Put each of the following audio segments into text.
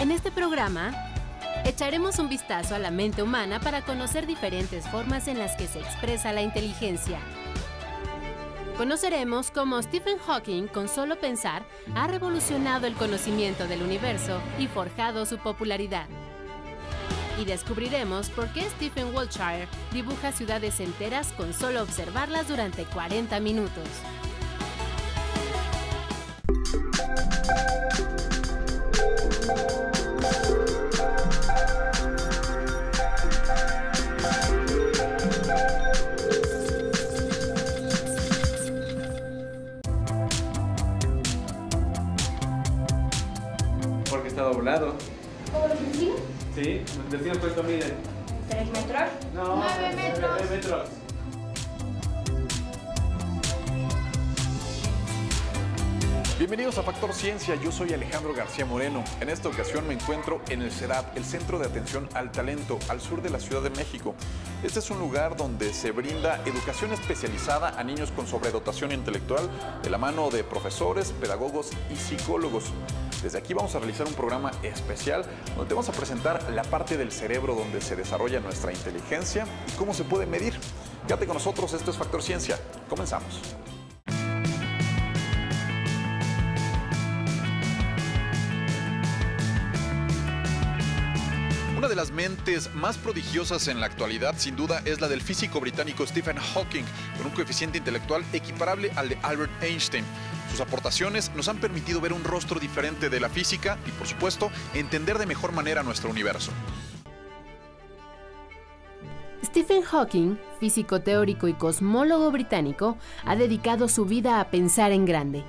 En este programa, echaremos un vistazo a la mente humana para conocer diferentes formas en las que se expresa la inteligencia. Conoceremos cómo Stephen Hawking, con solo pensar, ha revolucionado el conocimiento del universo y forjado su popularidad. Y descubriremos por qué Stephen Wiltshire dibuja ciudades enteras con solo observarlas durante 40 minutos. Vecinos cuánto miden. ¿Tres metros? No, Nueve metros. nueve metros. Bienvenidos a Factor Ciencia, yo soy Alejandro García Moreno. En esta ocasión me encuentro en el CEDAT, el Centro de Atención al Talento, al sur de la Ciudad de México. Este es un lugar donde se brinda educación especializada a niños con sobredotación intelectual de la mano de profesores, pedagogos y psicólogos. Desde aquí vamos a realizar un programa especial donde te vamos a presentar la parte del cerebro donde se desarrolla nuestra inteligencia y cómo se puede medir. Quédate con nosotros, esto es Factor Ciencia. Comenzamos. Una de las mentes más prodigiosas en la actualidad, sin duda, es la del físico británico Stephen Hawking, con un coeficiente intelectual equiparable al de Albert Einstein. Sus aportaciones nos han permitido ver un rostro diferente de la física y, por supuesto, entender de mejor manera nuestro universo. Stephen Hawking, físico teórico y cosmólogo británico, ha dedicado su vida a pensar en grande.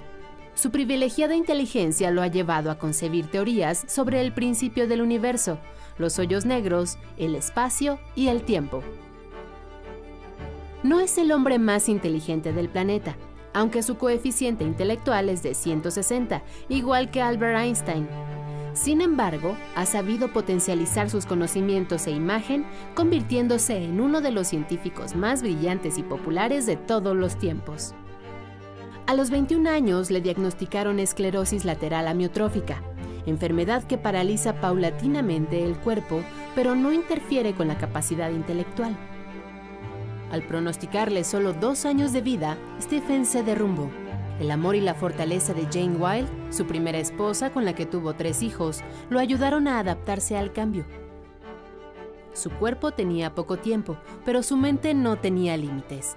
Su privilegiada inteligencia lo ha llevado a concebir teorías sobre el principio del universo, los hoyos negros, el espacio y el tiempo. No es el hombre más inteligente del planeta, aunque su coeficiente intelectual es de 160, igual que Albert Einstein. Sin embargo, ha sabido potencializar sus conocimientos e imagen, convirtiéndose en uno de los científicos más brillantes y populares de todos los tiempos. A los 21 años le diagnosticaron esclerosis lateral amiotrófica, enfermedad que paraliza paulatinamente el cuerpo, pero no interfiere con la capacidad intelectual. Al pronosticarle solo dos años de vida, Stephen se derrumbó. El amor y la fortaleza de Jane Wilde, su primera esposa con la que tuvo tres hijos, lo ayudaron a adaptarse al cambio. Su cuerpo tenía poco tiempo, pero su mente no tenía límites.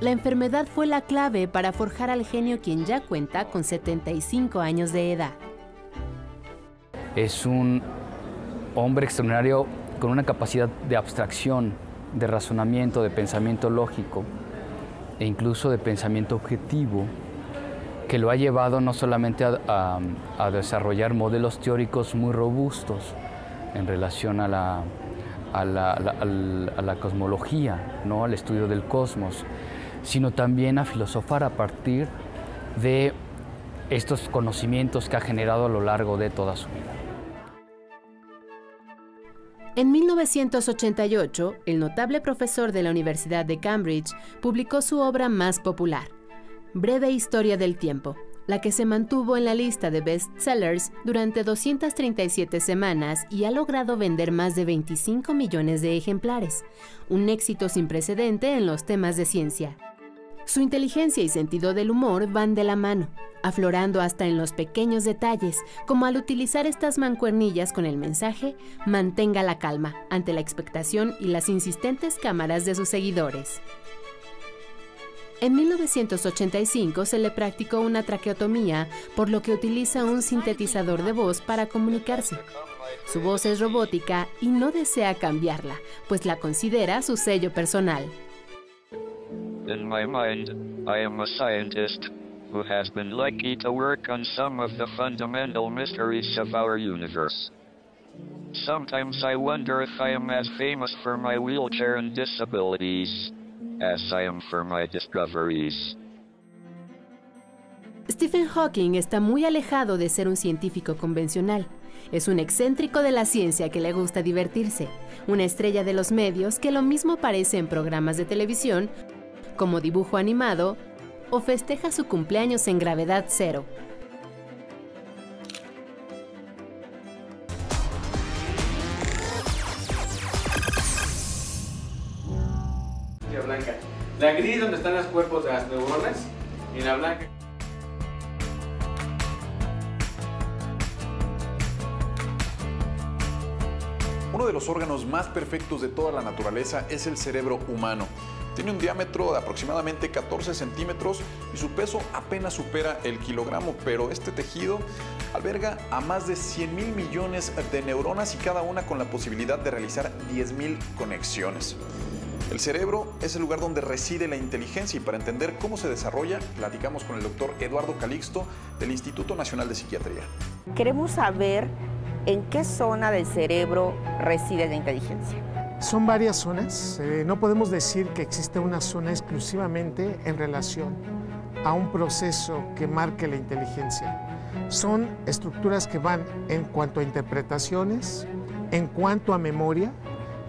La enfermedad fue la clave para forjar al genio quien ya cuenta con 75 años de edad. Es un hombre extraordinario con una capacidad de abstracción, de razonamiento, de pensamiento lógico e incluso de pensamiento objetivo que lo ha llevado no solamente a, desarrollar modelos teóricos muy robustos en relación a la, la cosmología, ¿no? al estudio del cosmos, sino también a filosofar a partir de estos conocimientos que ha generado a lo largo de toda su vida. En 1988, el notable profesor de la Universidad de Cambridge publicó su obra más popular, Breve Historia del Tiempo, la que se mantuvo en la lista de bestsellers durante 237 semanas y ha logrado vender más de 25 millones de ejemplares, un éxito sin precedente en los temas de ciencia. Su inteligencia y sentido del humor van de la mano, aflorando hasta en los pequeños detalles, como al utilizar estas mancuernillas con el mensaje mantenga la calma ante la expectación y las insistentes cámaras de sus seguidores. En 1985 se le practicó una traqueotomía, por lo que utiliza un sintetizador de voz para comunicarse. Su voz es robótica y no desea cambiarla, pues la considera su sello personal. In my mind, I am a scientist who has been lucky to work on some of the fundamental mysteries of our universe. Sometimes I wonder if I am as famous for my wheelchair and disabilities as I am for my discoveries. Stephen Hawking está muy alejado de ser un científico convencional. Es un excéntrico de la ciencia que le gusta divertirse, una estrella de los medios que lo mismo aparece en programas de televisión, como dibujo animado, o festeja su cumpleaños en gravedad cero. La gris donde están los cuerpos de las neuronas y la blanca Uno de los órganos más perfectos de toda la naturaleza es el cerebro humano. Tiene un diámetro de aproximadamente 14 centímetros y su peso apenas supera el kilogramo, pero este tejido alberga a más de 100 mil millones de neuronas y cada una con la posibilidad de realizar 10 mil conexiones. El cerebro es el lugar donde reside la inteligencia y para entender cómo se desarrolla, platicamos con el doctor Eduardo Calixto del Instituto Nacional de Psiquiatría. Queremos saber en qué zona del cerebro reside la inteligencia. Son varias zonas. Eh, no podemos decir que existe una zona exclusivamente en relación a un proceso que marque la inteligencia. Son estructuras que van en cuanto a interpretaciones, en cuanto a memoria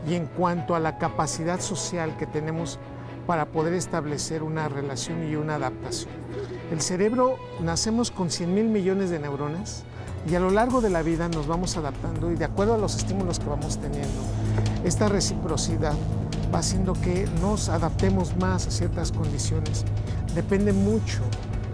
y en cuanto a la capacidad social que tenemos para poder establecer una relación y una adaptación. El cerebro, nacemos con 100 mil millones de neuronas y a lo largo de la vida nos vamos adaptando y de acuerdo a los estímulos que vamos teniendo, esta reciprocidad va haciendo que nos adaptemos más a ciertas condiciones. Depende mucho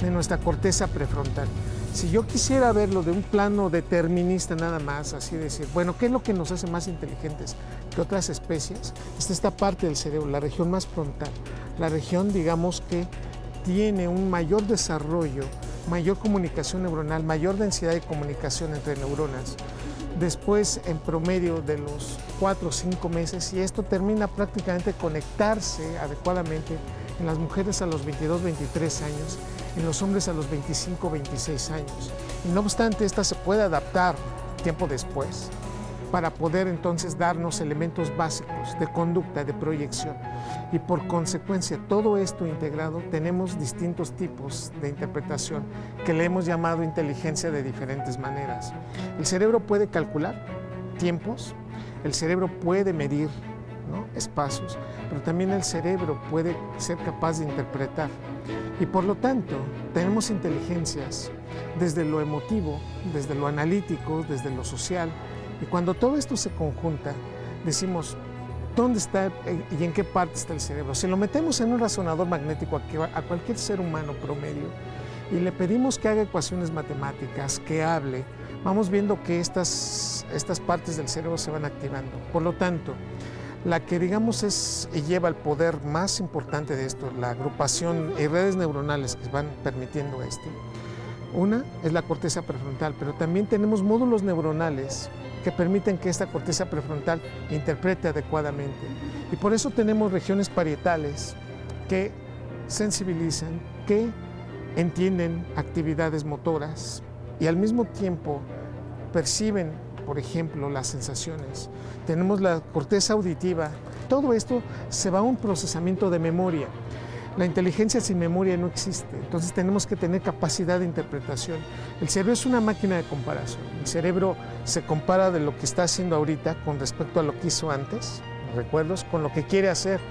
de nuestra corteza prefrontal. Si yo quisiera verlo de un plano determinista nada más, así decir, bueno, ¿qué es lo que nos hace más inteligentes que otras especies? Es esta parte del cerebro, la región más frontal, la región, digamos, que tiene un mayor desarrollo mayor comunicación neuronal, mayor densidad de comunicación entre neuronas. Después, en promedio de los 4 o 5 meses, y esto termina prácticamente conectarse adecuadamente en las mujeres a los 22, 23 años, en los hombres a los 25, 26 años. Y no obstante, esta se puede adaptar tiempo después para poder entonces darnos elementos básicos de conducta, de proyección. Y por consecuencia, todo esto integrado, tenemos distintos tipos de interpretación que le hemos llamado inteligencia de diferentes maneras. El cerebro puede calcular tiempos, el cerebro puede medir espacios, pero también el cerebro puede ser capaz de interpretar. Y por lo tanto, tenemos inteligencias desde lo emotivo, desde lo analítico, desde lo social, y cuando todo esto se conjunta, decimos, ¿dónde está y en qué parte está el cerebro? Si lo metemos en un razonador magnético a cualquier ser humano promedio y le pedimos que haga ecuaciones matemáticas, que hable, vamos viendo que estas, estas partes del cerebro se van activando. Por lo tanto, la que digamos es y lleva el poder más importante de esto, la agrupación y redes neuronales que van permitiendo esto. Una es la corteza prefrontal, pero también tenemos módulos neuronales que permiten que esta corteza prefrontal interprete adecuadamente. Y por eso tenemos regiones parietales que sensibilizan, que entienden actividades motoras y al mismo tiempo perciben, por ejemplo, las sensaciones. Tenemos la corteza auditiva. Todo esto se va a un procesamiento de memoria. La inteligencia sin memoria no existe, entonces tenemos que tener capacidad de interpretación. El cerebro es una máquina de comparación. El cerebro se compara de lo que está haciendo ahorita con respecto a lo que hizo antes, recuerdos, con lo que quiere hacer,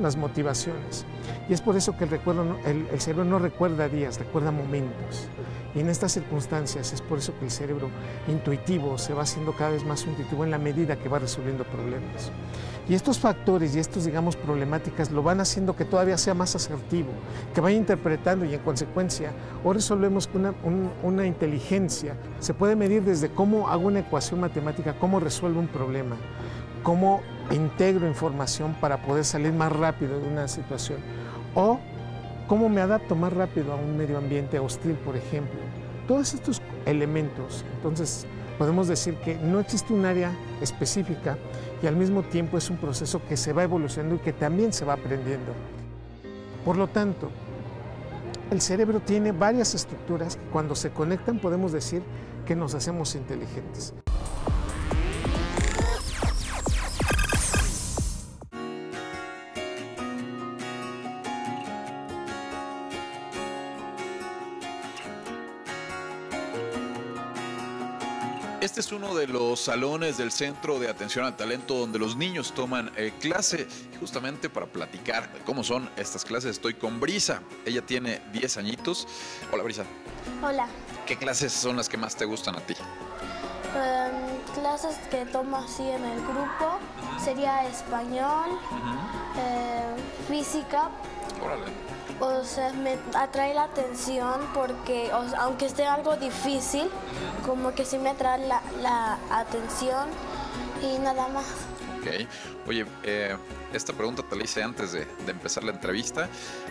las motivaciones. Y es por eso que el, recuerdo, el, el cerebro no recuerda días, recuerda momentos. Y en estas circunstancias es por eso que el cerebro intuitivo se va haciendo cada vez más intuitivo en la medida que va resolviendo problemas. Y estos factores y estos, digamos, problemáticas lo van haciendo que todavía sea más asertivo, que vaya interpretando y en consecuencia, hoy resolvemos una, una inteligencia. Se puede medir desde cómo hago una ecuación matemática, cómo resuelvo un problema, cómo integro información para poder salir más rápido de una situación, o cómo me adapto más rápido a un medio ambiente hostil, por ejemplo. Todos estos elementos, entonces, podemos decir que no existe un área específica y al mismo tiempo es un proceso que se va evolucionando y que también se va aprendiendo. Por lo tanto, el cerebro tiene varias estructuras que cuando se conectan podemos decir que nos hacemos inteligentes. Es uno de los salones del Centro de Atención al Talento donde los niños toman eh, clase. justamente para platicar de cómo son estas clases estoy con Brisa. Ella tiene 10 añitos. Hola Brisa. Hola. ¿Qué clases son las que más te gustan a ti? Em, clases que tomo así en el grupo sería español, em, física. O sea, me atrae la atención porque, o sea, aunque esté algo difícil, como que sí me atrae la, la atención y nada más. Ok. Oye, eh, esta pregunta te la hice antes de, de empezar la entrevista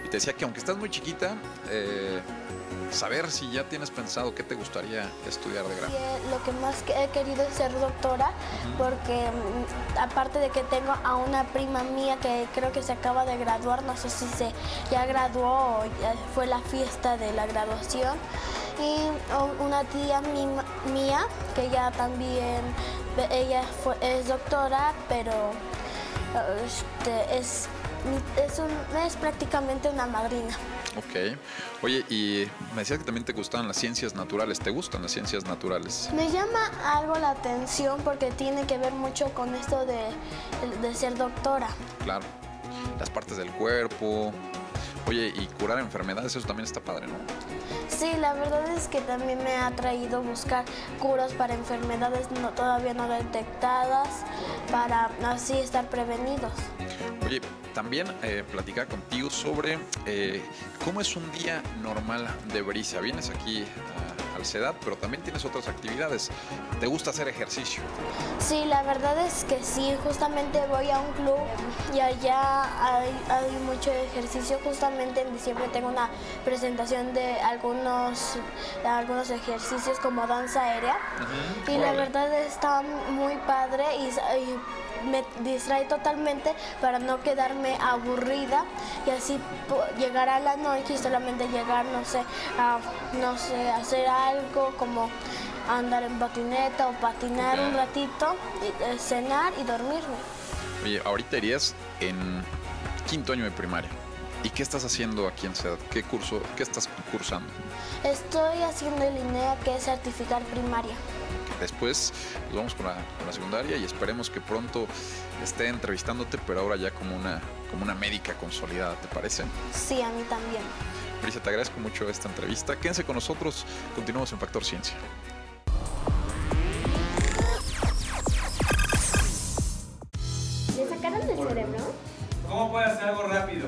te decía que aunque estás muy chiquita, eh, saber si ya tienes pensado qué te gustaría estudiar de Y, grande. eh, lo que más que he querido es ser doctora porque mm, aparte de que tengo a una prima mía que creo que se acaba de graduar, no sé si se ya graduó o ya fue la fiesta de la graduación y una tía mía que ya también ella fue- es doctora pero este, es es, un- es prácticamente una madrina. Ok. Oye, y me decías que también te gustaban las ciencias naturales. ¿Te gustan las ciencias naturales? Me llama algo la atención porque tiene que ver mucho con esto de, de ser doctora. Claro. Las partes del cuerpo. Oye, y curar enfermedades, eso también está padre, ¿no? Sí, la verdad es que también me ha traído buscar curas para enfermedades no, todavía no detectadas, para así estar prevenidos. Oye, también eh, platicar contigo sobre eh, cómo es un día normal de Brisa. Vienes aquí a- al CEDAT, pero también tienes otras actividades. ¿Te gusta hacer ejercicio? Sí, la verdad es que sí, justamente voy a un club y allá hay, hay mucho ejercicio. Justamente en diciembre tengo una presentación de algunos, de algunos ejercicios como danza aérea. Y la verdad está muy padre y, y me distrae totalmente para no quedarme aburrida y así llegar a la noche y solamente llegar, no sé, a no sé, hacer algo como andar en patineta o patinar un ratito, y, eh, cenar y dormirme. Oye, ahorita irías en quinto año de primaria. ¿Y qué estás haciendo aquí en CEDAT? ¿Qué curso, qué estás cursando? Estoy haciendo el INEA que es certificar primaria. Después nos vamos con la, con la secundaria y esperemos que pronto esté entrevistándote, pero ahora ya como una, como una médica consolidada, ¿te parece? Sí, a mí también. Brisa, te agradezco mucho esta entrevista. Quédense con nosotros, continuamos en Factor Ciencia. ¿Le sacaron el cerebro? ¿Cómo puede hacer algo rápido?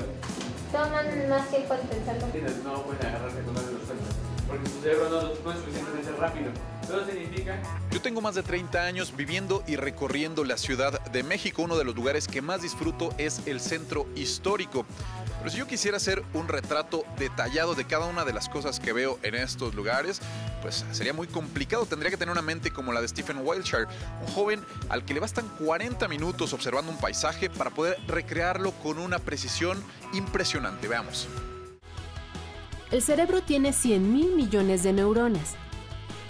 Toman más tiempo en pensarlo. Tienes, no pueden agarrarse con los sueltos. Porque su cerebro no, no es suficientemente rápido. Eso significa Yo tengo más de 30 años viviendo y recorriendo la Ciudad de México. Uno de los lugares que más disfruto es el centro histórico. Pero si yo quisiera hacer un retrato detallado de cada una de las cosas que veo en estos lugares, pues sería muy complicado. Tendría que tener una mente como la de Stephen Wiltshire, un joven al que le bastan 40 minutos observando un paisaje para poder recrearlo con una precisión impresionante. Veamos. El cerebro tiene 100 mil millones de neuronas,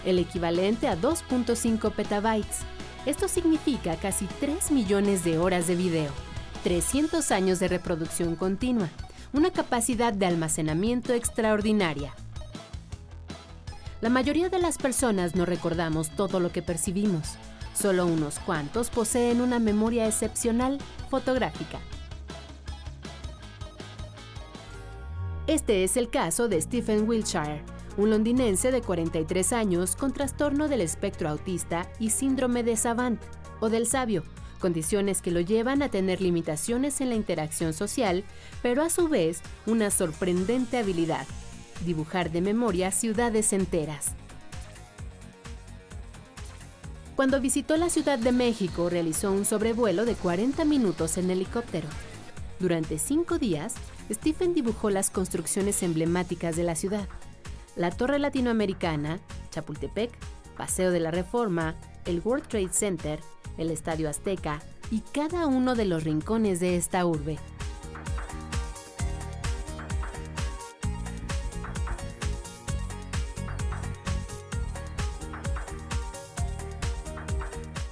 el equivalente a 2.5 petabytes. Esto significa casi 3 millones de horas de video, 300 años de reproducción continua, una capacidad de almacenamiento extraordinaria. La mayoría de las personas no recordamos todo lo que percibimos. Solo unos cuantos poseen una memoria excepcional fotográfica. Este es el caso de Stephen Wiltshire, un londinense de 43 años con trastorno del espectro autista y síndrome de Savant o del sabio, condiciones que lo llevan a tener limitaciones en la interacción social, pero a su vez una sorprendente habilidad, dibujar de memoria ciudades enteras. Cuando visitó la Ciudad de México, realizó un sobrevuelo de 40 minutos en helicóptero. Durante cinco días, Stephen dibujó las construcciones emblemáticas de la ciudad. La Torre Latinoamericana, Chapultepec, Paseo de la Reforma, el World Trade Center, el Estadio Azteca y cada uno de los rincones de esta urbe.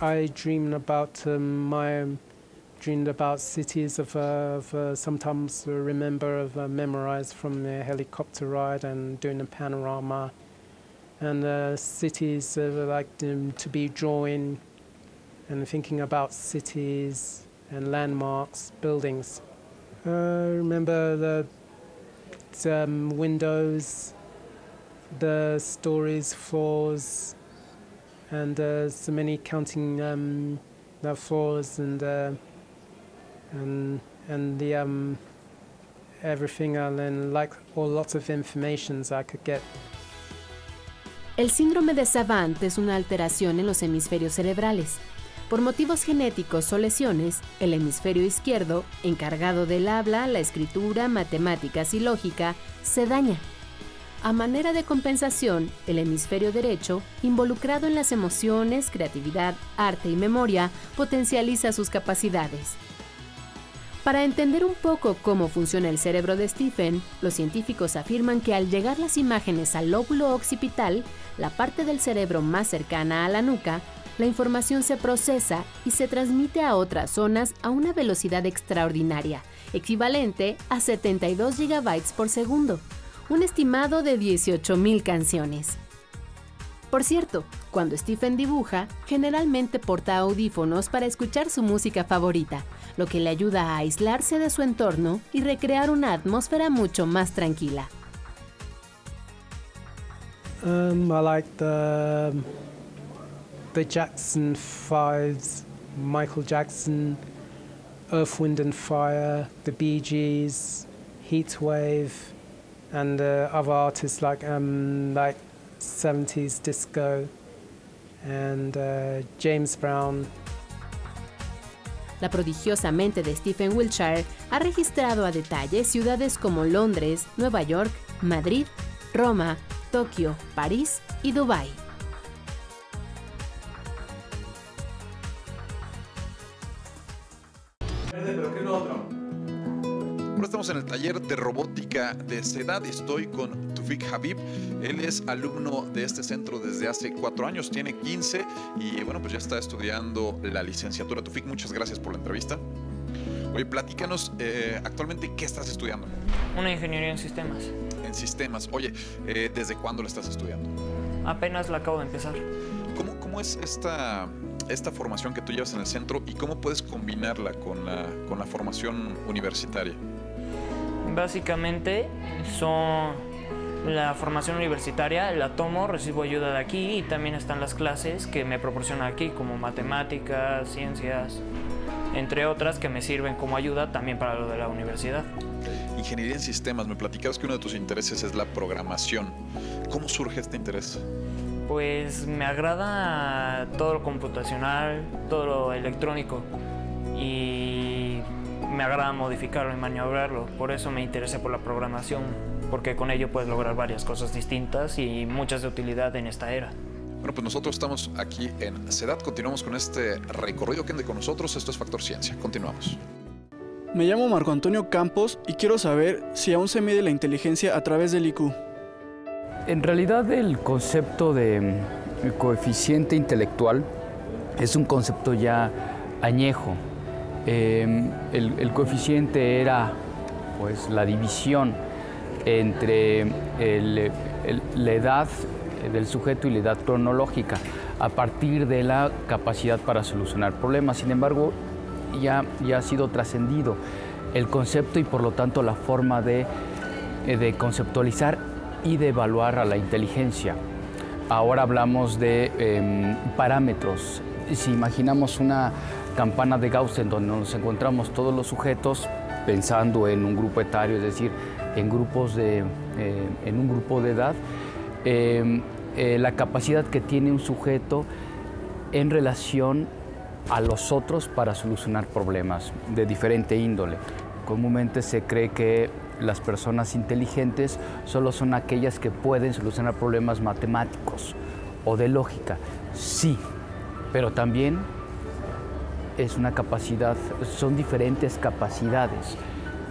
I dreamed about um, my dreamed about cities of, uh, of uh, sometimes remember of uh, memorized from the helicopter ride and doing a panorama and uh, cities uh, like um, to be drawing and thinking about cities and landmarks buildings uh, remember the um, windows the stories floors and uh, so many counting um, the floors and uh, and and the um, everything and like all lots of informations I could get. El síndrome de Savant es una alteración en los hemisferios cerebrales. Por motivos genéticos o lesiones, el hemisferio izquierdo, encargado del habla, la escritura, matemáticas y lógica, se daña. A manera de compensación, el hemisferio derecho, involucrado en las emociones, creatividad, arte y memoria, potencializa sus capacidades. Para entender un poco cómo funciona el cerebro de Stephen, los científicos afirman que al llegar las imágenes al lóbulo occipital, la parte del cerebro más cercana a la nuca, la información se procesa y se transmite a otras zonas a una velocidad extraordinaria, equivalente a 72 GB por segundo un estimado de 18.000 canciones. Por cierto, cuando Stephen dibuja, generalmente porta audífonos para escuchar su música favorita, lo que le ayuda a aislarse de su entorno y recrear una atmósfera mucho más tranquila. Um, I like the the Jackson Fives, Michael Jackson, Earth, Wind and Fire, the Bee Gees, Heatwave, and uh, other artists like um, like 70s disco and uh, James Brown. La prodigiosa mente de Stephen Wiltshire ha registrado a detalle ciudades como Londres, Nueva York, Madrid, Roma, Tokio, París y Dubái. Pero ¿qué es lo otro? Ahora estamos en el taller de robótica de CEDAD. Estoy con Tufik Habib. Él es alumno de este centro desde hace cuatro años, tiene 15 y bueno, pues ya está estudiando la licenciatura. Tufik, muchas gracias por la entrevista. Oye, platícanos eh, actualmente qué estás estudiando. Una ingeniería en sistemas. En sistemas. Oye, eh, ¿desde cuándo la estás estudiando? Apenas la acabo de empezar. ¿Cómo, cómo es esta, esta formación que tú llevas en el centro y cómo puedes combinarla con la, con la formación universitaria? Básicamente son la formación universitaria, la tomo, recibo ayuda de aquí y también están las clases que me proporcionan aquí como matemáticas, ciencias, entre otras que me sirven como ayuda también para lo de la universidad. Ingeniería en sistemas, me platicabas que uno de tus intereses es la programación. ¿Cómo surge este interés? Pues me agrada todo lo computacional, todo lo electrónico y me agrada modificarlo y maniobrarlo. Por eso me interesé por la programación, porque con ello puedes lograr varias cosas distintas y muchas de utilidad en esta era. Bueno, pues nosotros estamos aquí en CEDAT. Continuamos con este recorrido. Quédate con nosotros. Esto es Factor Ciencia. Continuamos. Me llamo Marco Antonio Campos y quiero saber si aún se mide la inteligencia a través del IQ. En realidad el concepto de mm, coeficiente intelectual es un concepto ya añejo. Eh, el, coeficiente era pues, la división entre la edad del sujeto y la edad cronológica a partir de la capacidad para solucionar problemas. Sin embargo, ya, ya ha sido trascendido el concepto y por lo tanto la forma de, de conceptualizar y de evaluar a la inteligencia. Ahora hablamos de eh, parámetros. Si imaginamos una campana de Gauss en donde nos encontramos todos los sujetos pensando en un grupo etario, es decir, en, grupos de, eh, en un grupo de edad, eh, eh, la capacidad que tiene un sujeto en relación a los otros para solucionar problemas de diferente índole. Comúnmente se cree que las personas inteligentes solo son aquellas que pueden solucionar problemas matemáticos o de lógica. Sí, pero también es una capacidad, son diferentes capacidades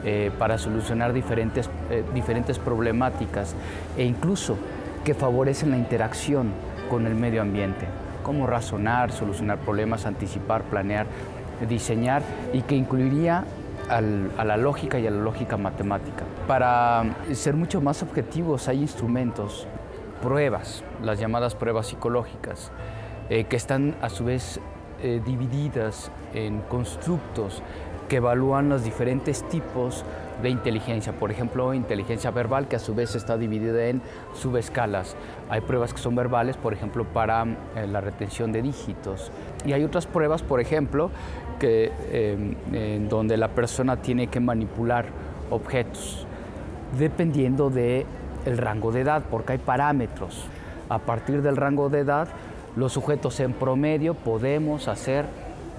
eh, para solucionar diferentes, eh, diferentes problemáticas e incluso que favorecen la interacción con el medio ambiente, como razonar, solucionar problemas, anticipar, planear, diseñar y que incluiría a la lógica y a la lógica matemática. Para ser mucho más objetivos hay instrumentos, pruebas, las llamadas pruebas psicológicas, eh, que están a su vez eh, divididas en constructos que evalúan los diferentes tipos de inteligencia. Por ejemplo, inteligencia verbal, que a su vez está dividida en subescalas. Hay pruebas que son verbales, por ejemplo, para eh, la retención de dígitos. Y hay otras pruebas, por ejemplo, que, en donde la persona tiene que manipular objetos, dependiendo del el rango de edad, porque hay parámetros. A partir del rango de edad, los sujetos en promedio podemos hacer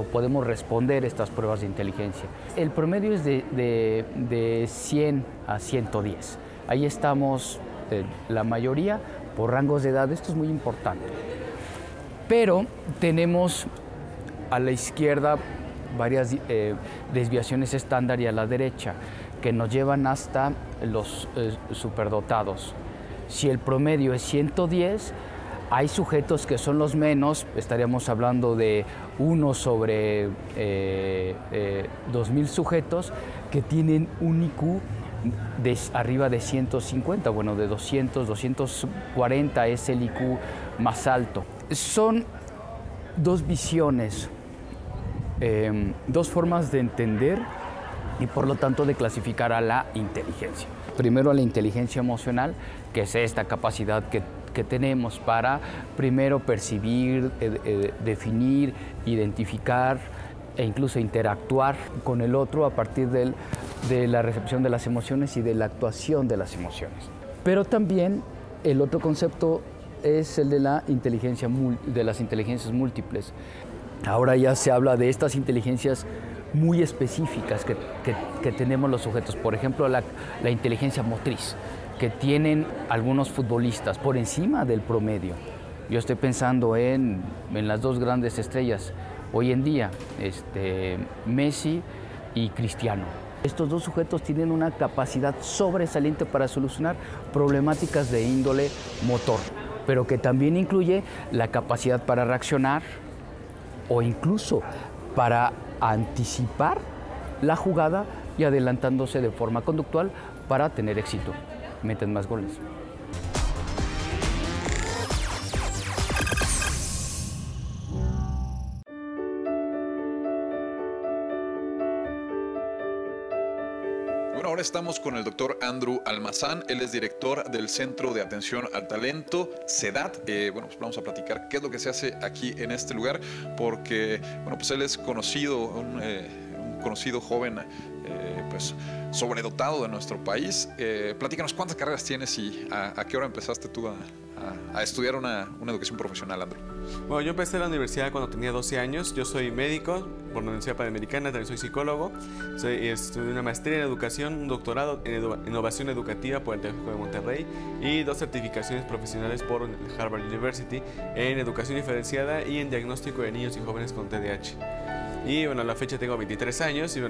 o podemos responder estas pruebas de inteligencia. El promedio es de, de, de 100 a 110. Ahí estamos eh, la mayoría por rangos de edad. Esto es muy importante. Pero tenemos a la izquierda varias eh, desviaciones estándar y a la derecha que nos llevan hasta los eh, superdotados. Si el promedio es 110, hay sujetos que son los menos, estaríamos hablando de uno sobre eh, 2.000 sujetos que tienen un IQ de arriba de 150, bueno, de 200, 240 es el IQ más alto. Son dos visiones, eh, dos formas de entender y por lo tanto de clasificar a la inteligencia. Primero a la inteligencia emocional, que es esta capacidad que, que tenemos para primero percibir, eh, eh, definir, identificar e incluso interactuar con el otro a partir del, de la recepción de las emociones y de la actuación de las emociones. Pero también el otro concepto es el de, la inteligencia, de las inteligencias múltiples. Ahora ya se habla de estas inteligencias muy específicas que, que, que tenemos los sujetos. Por ejemplo, la, la, inteligencia motriz, que tienen algunos futbolistas por encima del promedio. Yo estoy pensando en, en las dos grandes estrellas hoy en día, este, Messi y Cristiano. Estos dos sujetos tienen una capacidad sobresaliente para solucionar problemáticas de índole motor, pero que también incluye la capacidad para reaccionar o incluso para anticipar la jugada y adelantándose de forma conductual para tener éxito. Meten más goles. Bueno, ahora estamos con el doctor Andrew Almazán. Él es director del Centro de Atención al Talento, CEDAT. Eh, bueno, pues vamos a platicar qué es lo que se hace aquí en este lugar, porque, bueno, pues él es conocido, un, eh, un conocido joven, eh, pues sobredotado de nuestro país. Eh, platícanos cuántas carreras tienes y a, a qué hora empezaste tú a, a, a estudiar una, una, educación profesional, Andrew. Bueno, yo empecé la universidad cuando tenía 12 años. Yo soy médico por la Universidad Panamericana, también soy psicólogo. Soy, estudié una maestría en educación, un doctorado en edu innovación educativa por el Tecnológico de Monterrey y dos certificaciones profesionales por Harvard University en educación diferenciada y en diagnóstico de niños y jóvenes con TDAH. Y bueno, a la fecha tengo 23 años y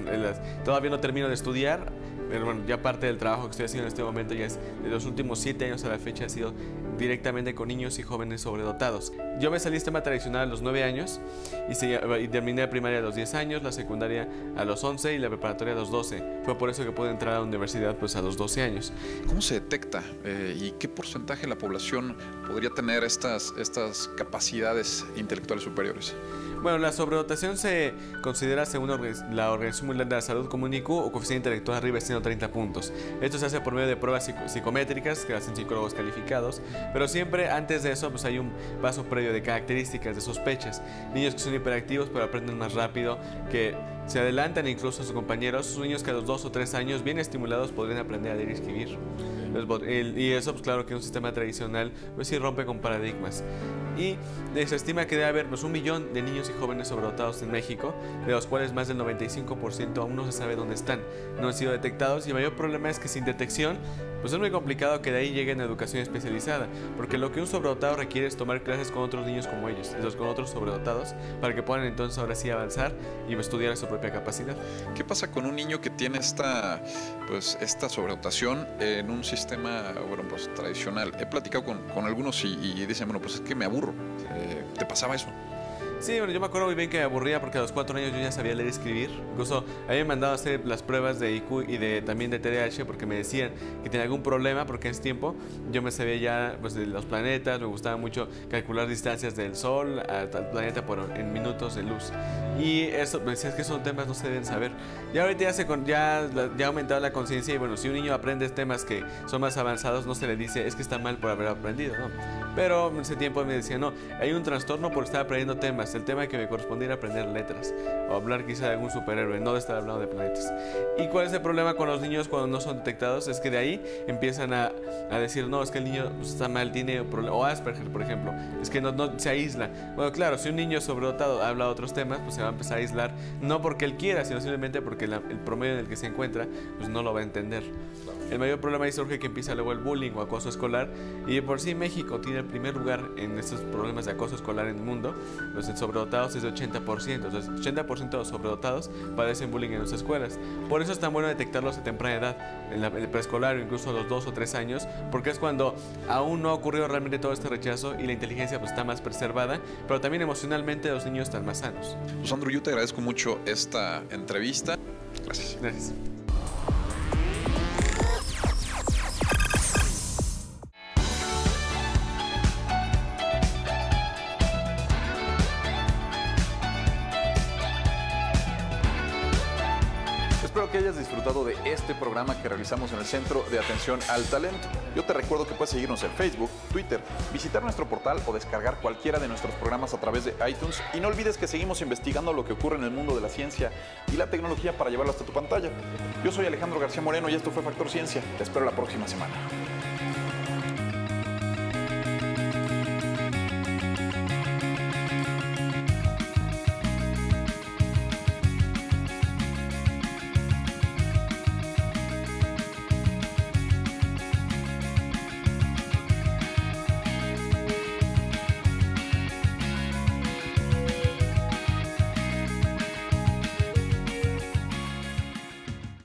todavía no termino de estudiar, pero bueno, ya parte del trabajo que estoy haciendo en este momento ya es de los últimos 7 años a la fecha ha sido directamente con niños y jóvenes sobredotados. Yo me salí sistema tradicional a los 9 años y, se, y, terminé la primaria a los 10 años, la secundaria a los 11 y la preparatoria a los 12. Fue por eso que pude entrar a la universidad pues a los 12 años. ¿Cómo se detecta eh, y qué porcentaje de la población podría tener estas, estas capacidades intelectuales superiores? Bueno, la sobredotación se considera según la Organización Mundial de la Salud como un IQ o coeficiente intelectual arriba de 130 puntos. Esto se hace por medio de pruebas psicométricas que hacen psicólogos calificados, pero siempre antes de eso pues hay un paso previo de características, de sospechas. Niños que son hiperactivos pero aprenden más rápido, que se adelantan incluso a sus compañeros. Sus niños que a los 2 o 3 años bien estimulados podrían aprender a leer y escribir. Y eso, pues claro que un sistema tradicional, pues sí rompe con paradigmas. Y se estima que debe haber pues, un millón de niños y jóvenes sobredotados en México, de los cuales más del 95% aún no se sabe dónde están, no han sido detectados. Y el mayor problema es que sin detección, pues es muy complicado que de ahí lleguen a educación especializada, porque lo que un sobredotado requiere es tomar clases con otros niños como ellos, esos con otros sobredotados, para que puedan entonces ahora sí avanzar y estudiar a su propia capacidad. ¿Qué pasa con un niño que tiene esta, pues, esta sobredotación en un sistema bueno, pues, tradicional? He platicado con, con algunos y, y, dicen, bueno, pues es que me aburro. Eh, ¿Te pasaba eso? Sí, bueno, yo me acuerdo muy bien que me aburría porque a los cuatro años yo ya sabía leer y escribir. Incluso había mandado a hacer las pruebas de IQ y de, también de TDAH porque me decían que tenía algún problema porque en ese tiempo yo me sabía ya pues, de los planetas, me gustaba mucho calcular distancias del Sol al planeta por, en minutos de luz. Y eso, me decían que esos temas no se deben saber. Y ahorita ya, se, ya, ya ha aumentado la conciencia y bueno, si un niño aprende temas que son más avanzados, no se le dice es que está mal por haber aprendido, ¿no? Pero en ese tiempo me decía, no, hay un trastorno por estar aprendiendo temas. El tema que me correspondía era aprender letras o hablar quizá de algún superhéroe, no de estar hablando de planetas. ¿Y cuál es el problema con los niños cuando no son detectados? Es que de ahí empiezan a, a decir, no, es que el niño pues, está mal, tiene problema. O Asperger, por ejemplo, es que no, no se aísla. Bueno, claro, si un niño sobredotado habla de otros temas, pues se va a empezar a aislar, no porque él quiera, sino simplemente porque la- el promedio en el que se encuentra, pues no lo va a entender. El mayor problema ahí surge que empieza luego el bullying o acoso escolar y de por sí México tiene el primer lugar en estos problemas de acoso escolar en el mundo. Los sobredotados es de 80%, entonces 80% de los sobredotados padecen bullying en las escuelas. Por eso es tan bueno detectarlos a temprana edad, en, la, en el preescolar o incluso a los 2 o 3 años, porque es cuando aún no ha ocurrido realmente todo este rechazo y la inteligencia pues, está más preservada, pero también emocionalmente los niños están más sanos. Pues Sandro, yo te agradezco mucho esta entrevista. Gracias. Gracias. Espero que hayas disfrutado de este programa que realizamos en el Centro de Atención al Talento. Yo te recuerdo que puedes seguirnos en Facebook, Twitter, visitar nuestro portal o descargar cualquiera de nuestros programas a través de iTunes. Y no olvides que seguimos investigando lo que ocurre en el mundo de la ciencia y la tecnología para llevarlo hasta tu pantalla. Yo soy Alejandro García Moreno y esto fue Factor Ciencia. Te espero la próxima semana.